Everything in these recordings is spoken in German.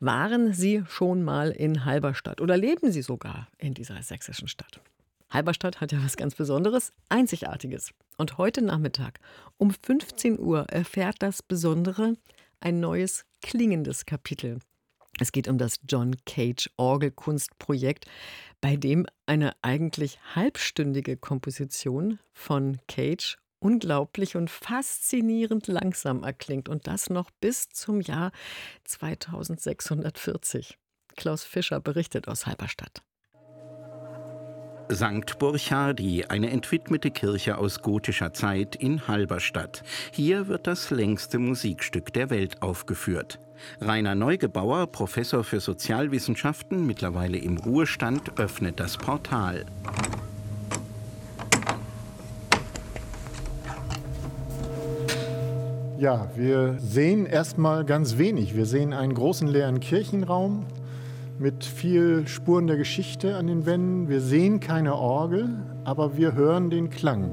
Waren Sie schon mal in Halberstadt oder leben Sie sogar in dieser sächsischen Stadt? Halberstadt hat ja was ganz Besonderes, Einzigartiges. Und heute Nachmittag um 15 Uhr erfährt das Besondere ein neues klingendes Kapitel. Es geht um das John Cage Orgelkunstprojekt, bei dem eine eigentlich halbstündige Komposition von Cage unglaublich und faszinierend langsam erklingt und das noch bis zum Jahr 2640. Klaus Fischer berichtet aus Halberstadt. St. Burchardi, eine entwidmete Kirche aus gotischer Zeit in Halberstadt. Hier wird das längste Musikstück der Welt aufgeführt. Rainer Neugebauer, Professor für Sozialwissenschaften, mittlerweile im Ruhestand, öffnet das Portal. Ja, wir sehen erstmal ganz wenig. Wir sehen einen großen leeren Kirchenraum, mit viel Spuren der Geschichte an den Wänden. Wir sehen keine Orgel, aber wir hören den Klang.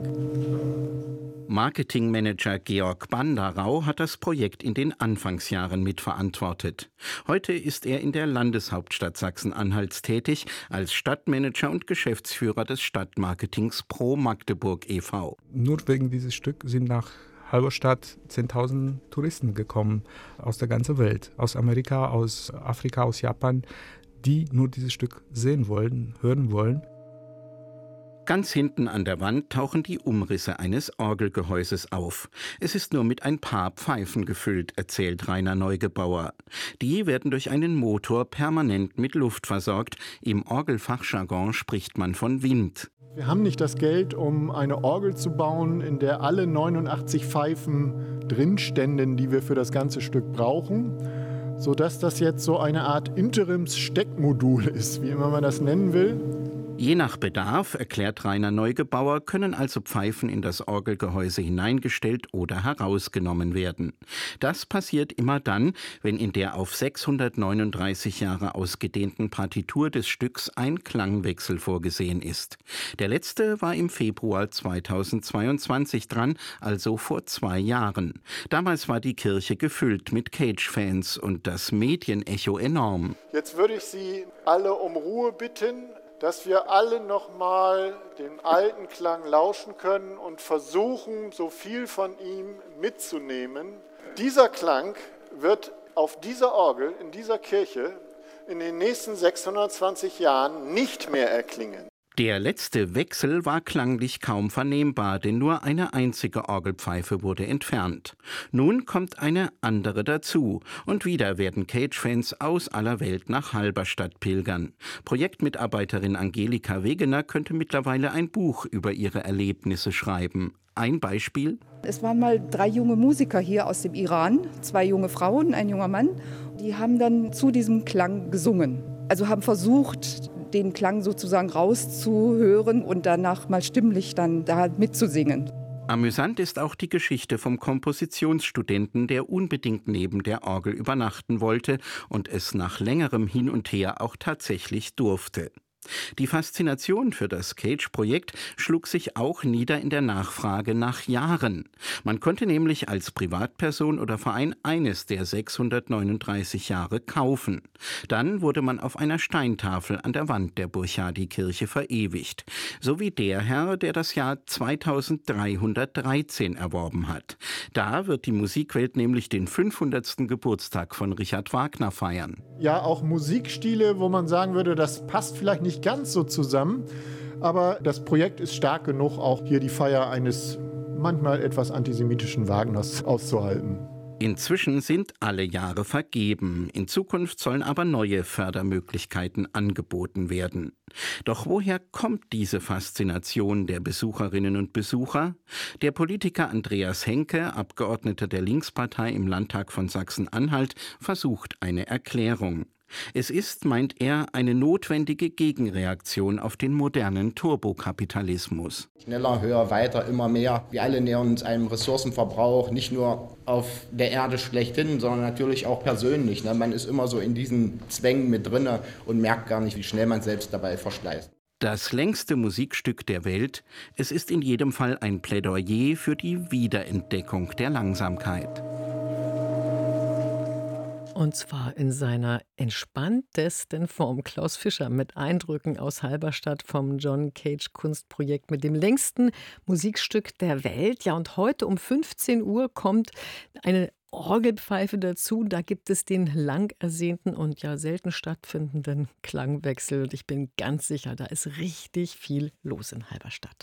Marketingmanager Georg Banderau hat das Projekt in den Anfangsjahren mitverantwortet. Heute ist er in der Landeshauptstadt Sachsen-Anhalts tätig als Stadtmanager und Geschäftsführer des Stadtmarketings Pro Magdeburg e.V. Nur wegen dieses Stück sind nach Halberstadt 10.000 Touristen gekommen aus der ganzen Welt, aus Amerika, aus Afrika, aus Japan, die nur dieses Stück sehen wollen, hören wollen. Ganz hinten an der Wand tauchen die Umrisse eines Orgelgehäuses auf. Es ist nur mit ein paar Pfeifen gefüllt, erzählt Rainer Neugebauer. Die werden durch einen Motor permanent mit Luft versorgt. Im Orgelfachjargon spricht man von Wind. Wir haben nicht das Geld, um eine Orgel zu bauen, in der alle 89 Pfeifen drinständen, die wir für das ganze Stück brauchen, sodass das jetzt so eine Art Interims-Steckmodul ist, wie immer man das nennen will. Je nach Bedarf, erklärt Rainer Neugebauer, können also Pfeifen in das Orgelgehäuse hineingestellt oder herausgenommen werden. Das passiert immer dann, wenn in der auf 639 Jahre ausgedehnten Partitur des Stücks ein Klangwechsel vorgesehen ist. Der letzte war im Februar 2022 dran, also vor zwei Jahren. Damals war die Kirche gefüllt mit Cage-Fans und das Medienecho enorm. Jetzt würde ich Sie alle um Ruhe bitten dass wir alle nochmal dem alten Klang lauschen können und versuchen, so viel von ihm mitzunehmen. Dieser Klang wird auf dieser Orgel, in dieser Kirche, in den nächsten 620 Jahren nicht mehr erklingen. Der letzte Wechsel war klanglich kaum vernehmbar, denn nur eine einzige Orgelpfeife wurde entfernt. Nun kommt eine andere dazu und wieder werden Cage-Fans aus aller Welt nach Halberstadt pilgern. Projektmitarbeiterin Angelika Wegener könnte mittlerweile ein Buch über ihre Erlebnisse schreiben. Ein Beispiel? Es waren mal drei junge Musiker hier aus dem Iran, zwei junge Frauen, ein junger Mann. Die haben dann zu diesem Klang gesungen. Also haben versucht, den Klang sozusagen rauszuhören und danach mal stimmlich dann da mitzusingen. Amüsant ist auch die Geschichte vom Kompositionsstudenten, der unbedingt neben der Orgel übernachten wollte und es nach längerem Hin und Her auch tatsächlich durfte. Die Faszination für das Cage-Projekt schlug sich auch nieder in der Nachfrage nach Jahren. Man konnte nämlich als Privatperson oder Verein eines der 639 Jahre kaufen. Dann wurde man auf einer Steintafel an der Wand der Burchardikirche verewigt, so wie der Herr, der das Jahr 2313 erworben hat. Da wird die Musikwelt nämlich den 500. Geburtstag von Richard Wagner feiern. Ja, auch Musikstile, wo man sagen würde, das passt vielleicht nicht nicht ganz so zusammen, aber das Projekt ist stark genug, auch hier die Feier eines manchmal etwas antisemitischen Wagners auszuhalten. Inzwischen sind alle Jahre vergeben. In Zukunft sollen aber neue Fördermöglichkeiten angeboten werden. Doch woher kommt diese Faszination der Besucherinnen und Besucher? Der Politiker Andreas Henke, Abgeordneter der Linkspartei im Landtag von Sachsen-Anhalt, versucht eine Erklärung. Es ist, meint er, eine notwendige Gegenreaktion auf den modernen Turbokapitalismus. Schneller, höher, weiter, immer mehr. Wir alle nähern uns einem Ressourcenverbrauch, nicht nur auf der Erde schlechthin, sondern natürlich auch persönlich. Ne? Man ist immer so in diesen Zwängen mit drinne und merkt gar nicht, wie schnell man selbst dabei verschleißt. Das längste Musikstück der Welt, es ist in jedem Fall ein Plädoyer für die Wiederentdeckung der Langsamkeit. Und zwar in seiner entspanntesten Form. Klaus Fischer mit Eindrücken aus Halberstadt vom John Cage Kunstprojekt mit dem längsten Musikstück der Welt. Ja, und heute um 15 Uhr kommt eine Orgelpfeife dazu. Da gibt es den lang ersehnten und ja selten stattfindenden Klangwechsel. Und ich bin ganz sicher, da ist richtig viel los in Halberstadt.